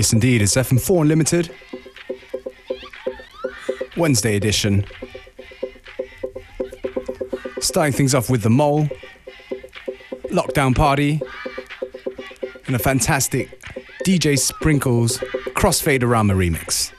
Yes, indeed. It's FM4 Unlimited. Wednesday edition. Starting things off with The Mole, Lockdown Party, and a fantastic DJ Sprinkles Crossfade Arama remix.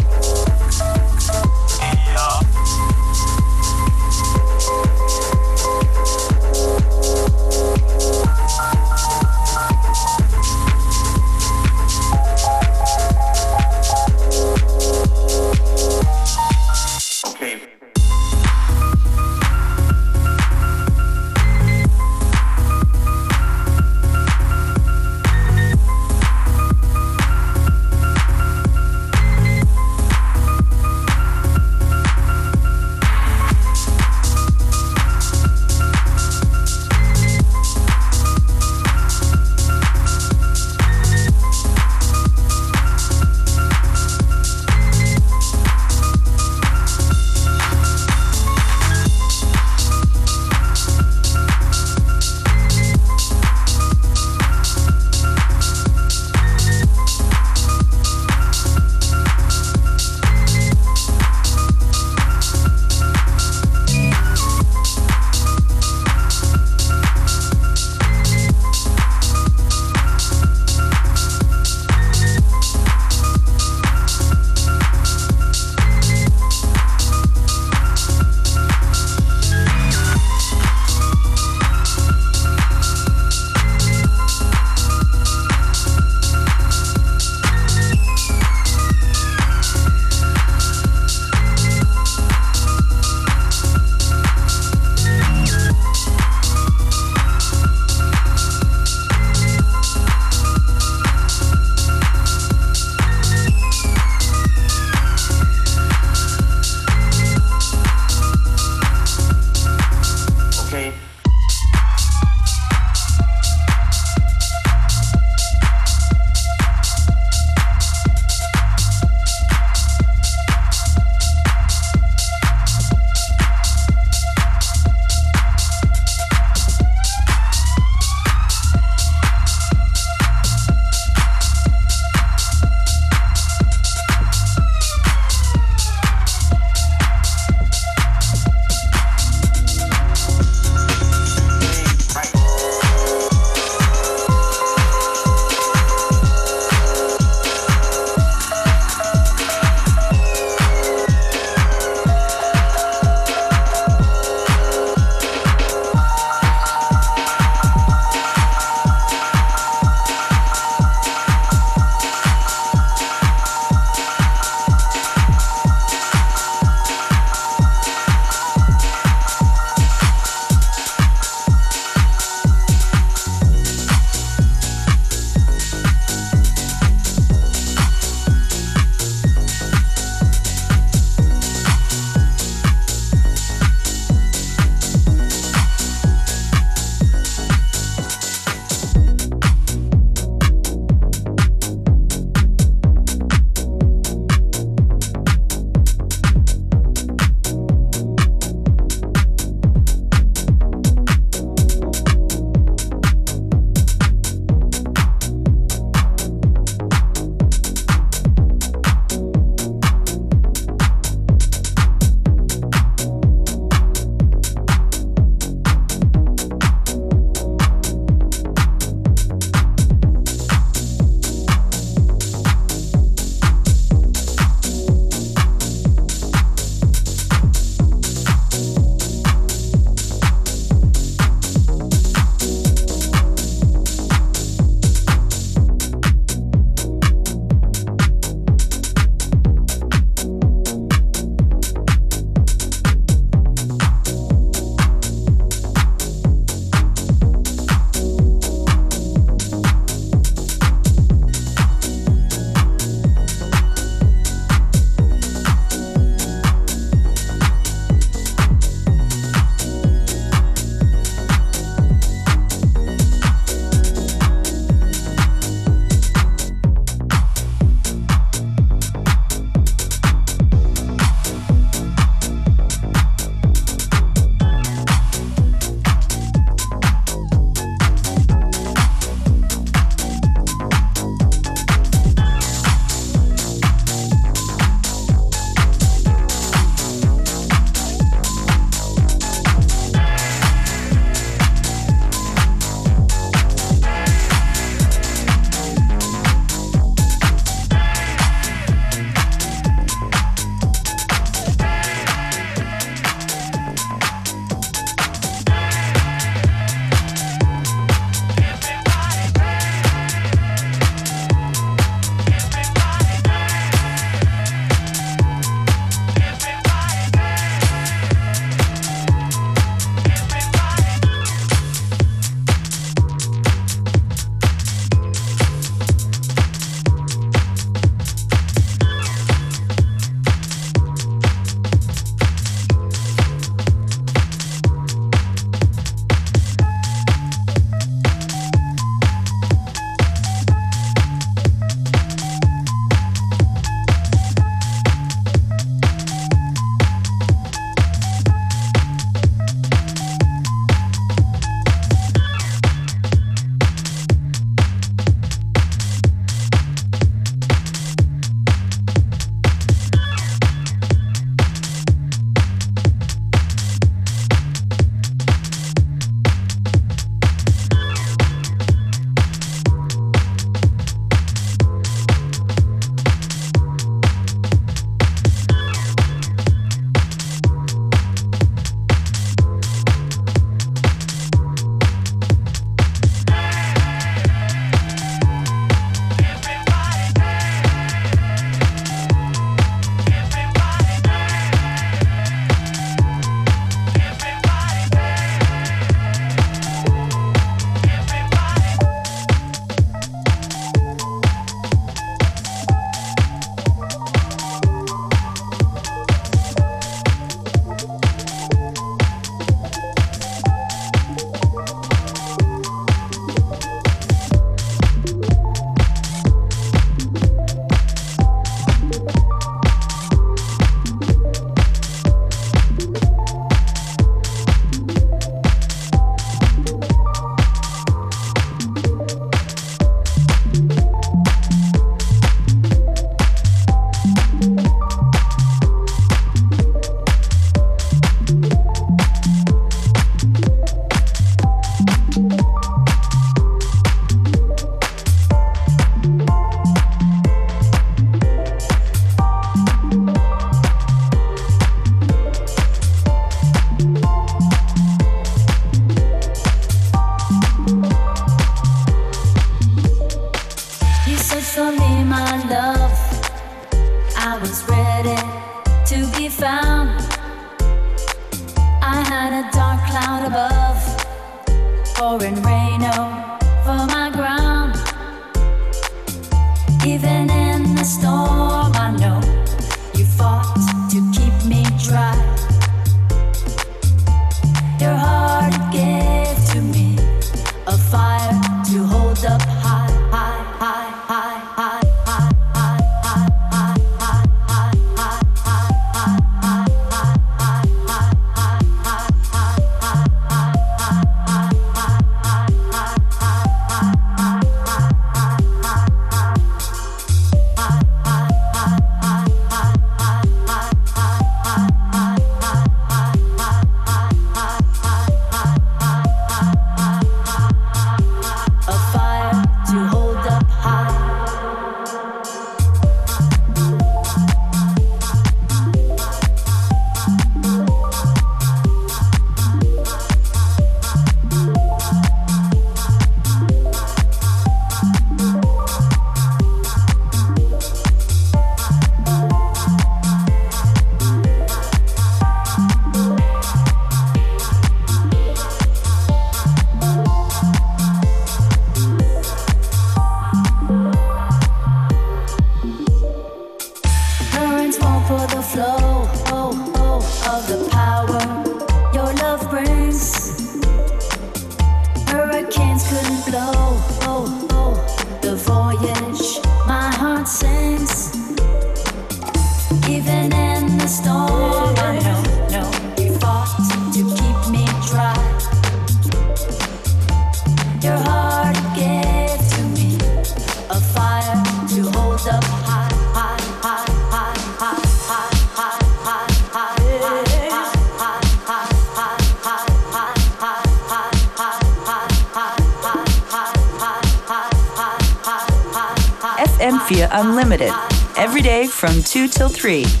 2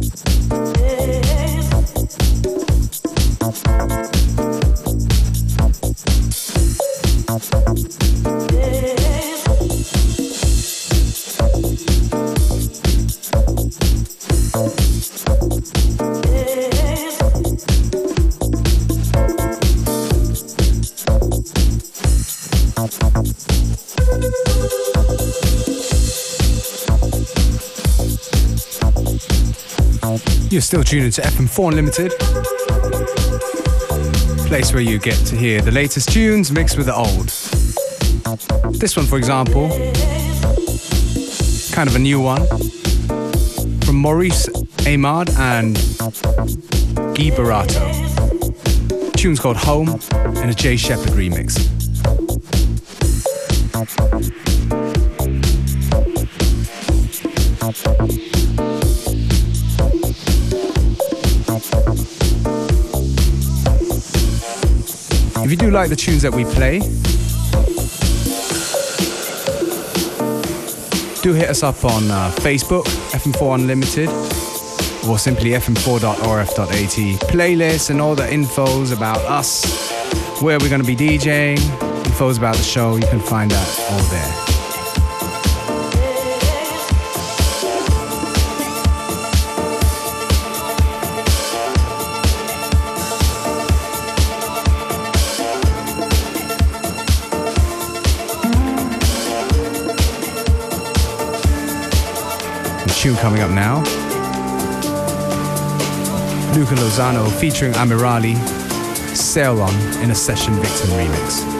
till still tuning to FM4 Unlimited, place where you get to hear the latest tunes mixed with the old. This one, for example, kind of a new one from Maurice Ahmad and Guy Barato. tune's called Home and a Jay Shepheard remix. If you do like the tunes that we play, do hit us up on uh, Facebook, FM4 Unlimited, or simply fm4.orf.at. Playlists and all the infos about us, where we're going to be DJing, infos about the show, you can find that all there. Tune coming up now. Luca Lozano featuring Amirali, Sail On in a Session Victim remix.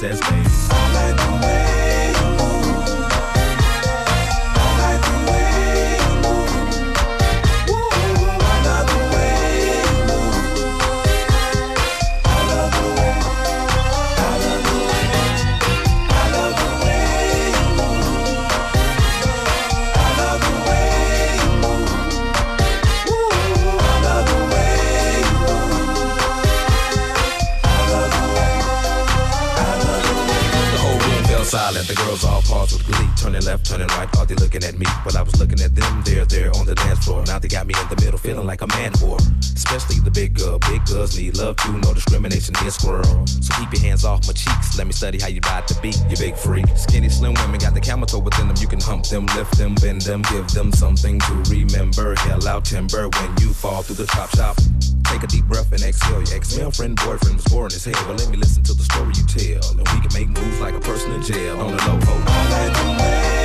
bass? All looking at me. But I was looking at them, they're there on the dance floor. Now they got me in the middle, feeling like a man whore. Especially the big girl, big girls need love too, no discrimination here, squirrel. So keep your hands off my cheeks, let me study how you ride the beat, you big freak. Skinny, slim women got the camel toe within them, you can hump them, lift them, bend them, give them something to remember. Hell out timber when you fall through the chop shop. Take a deep breath and exhale. Your ex-girlfriend, boyfriend was boring as hell. But let me listen to the story you tell. And we can make moves like a person in jail on the low. All Yes,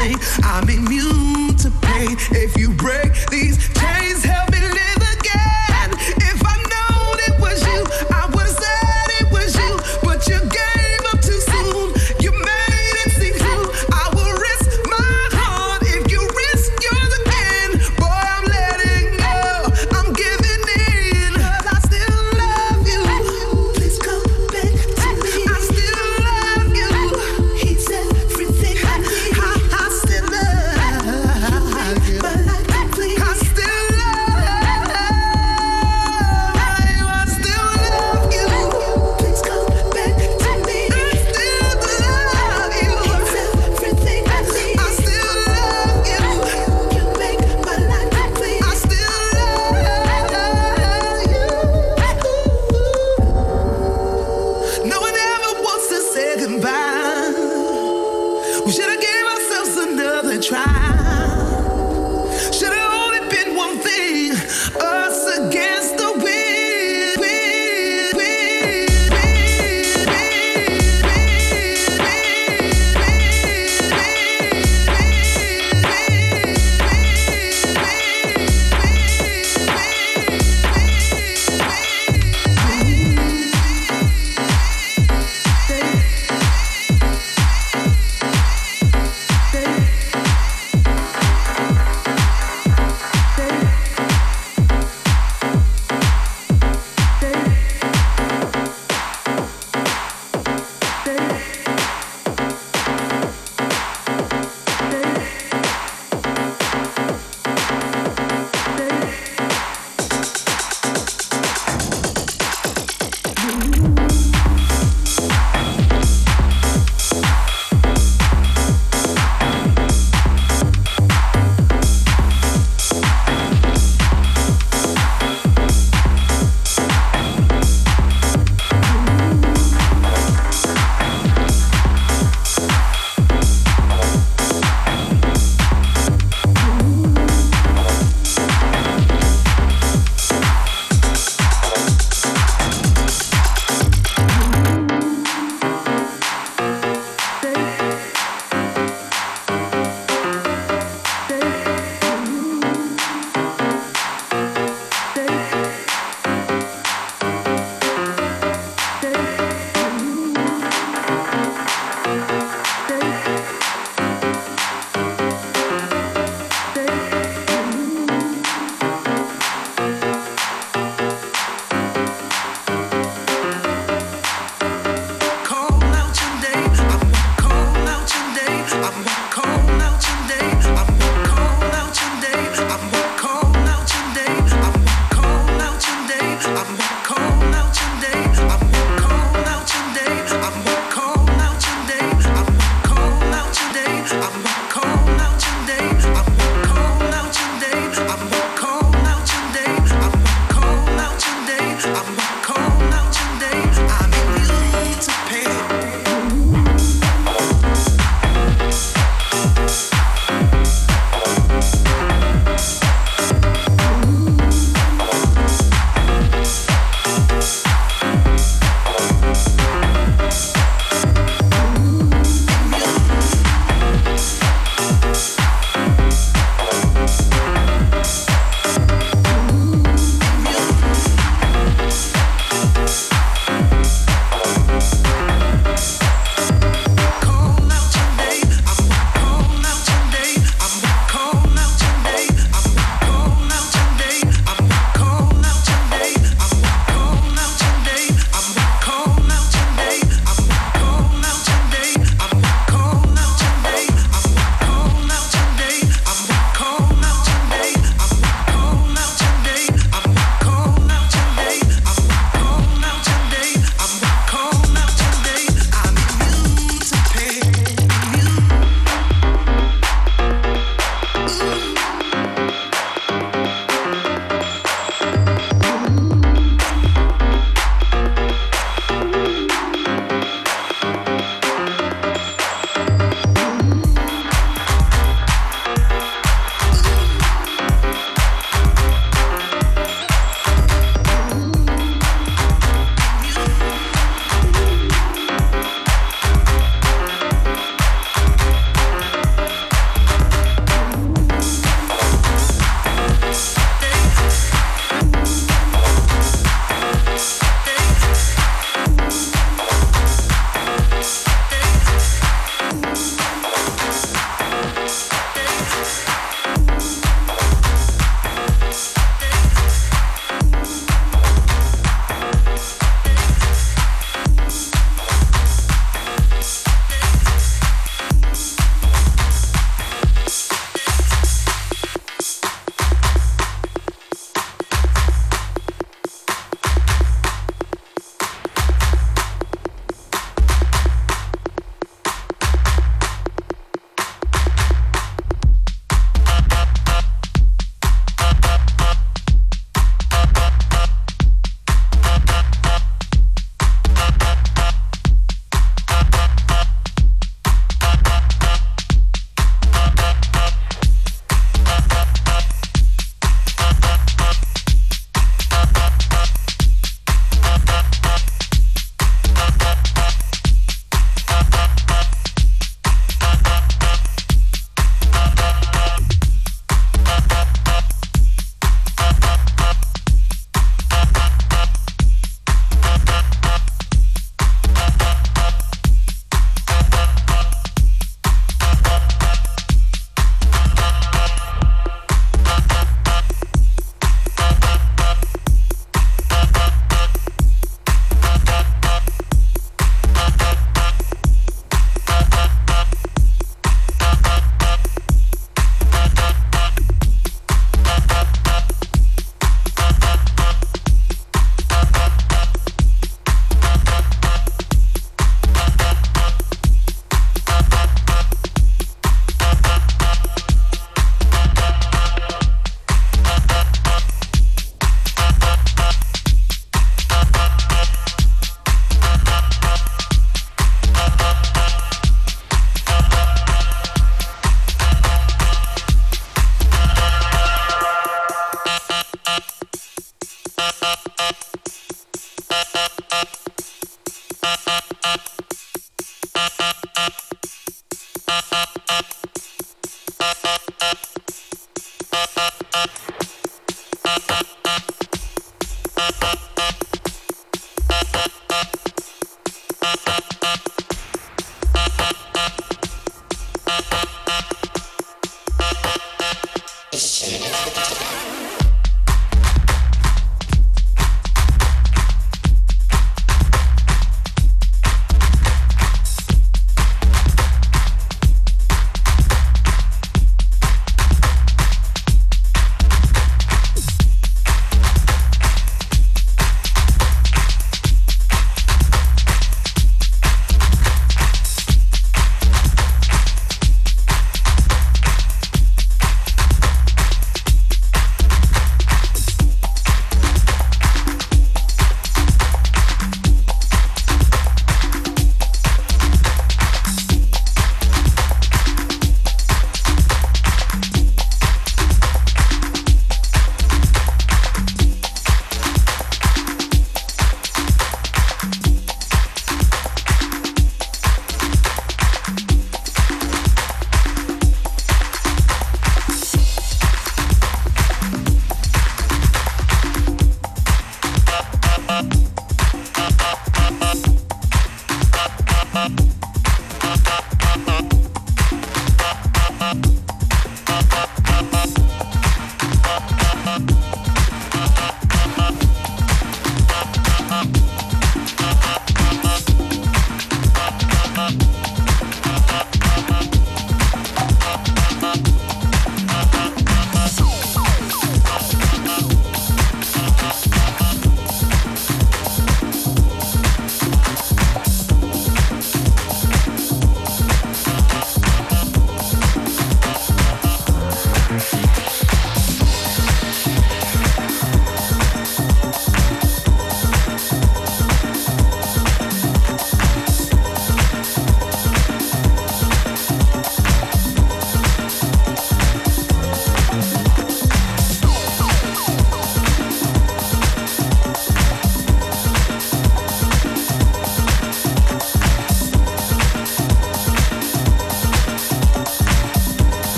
say I'm immune to pain. If you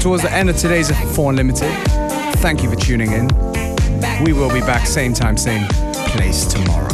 towards the end of today's FM4 Unlimited. Thank you for tuning in. We will be back same time, same place tomorrow.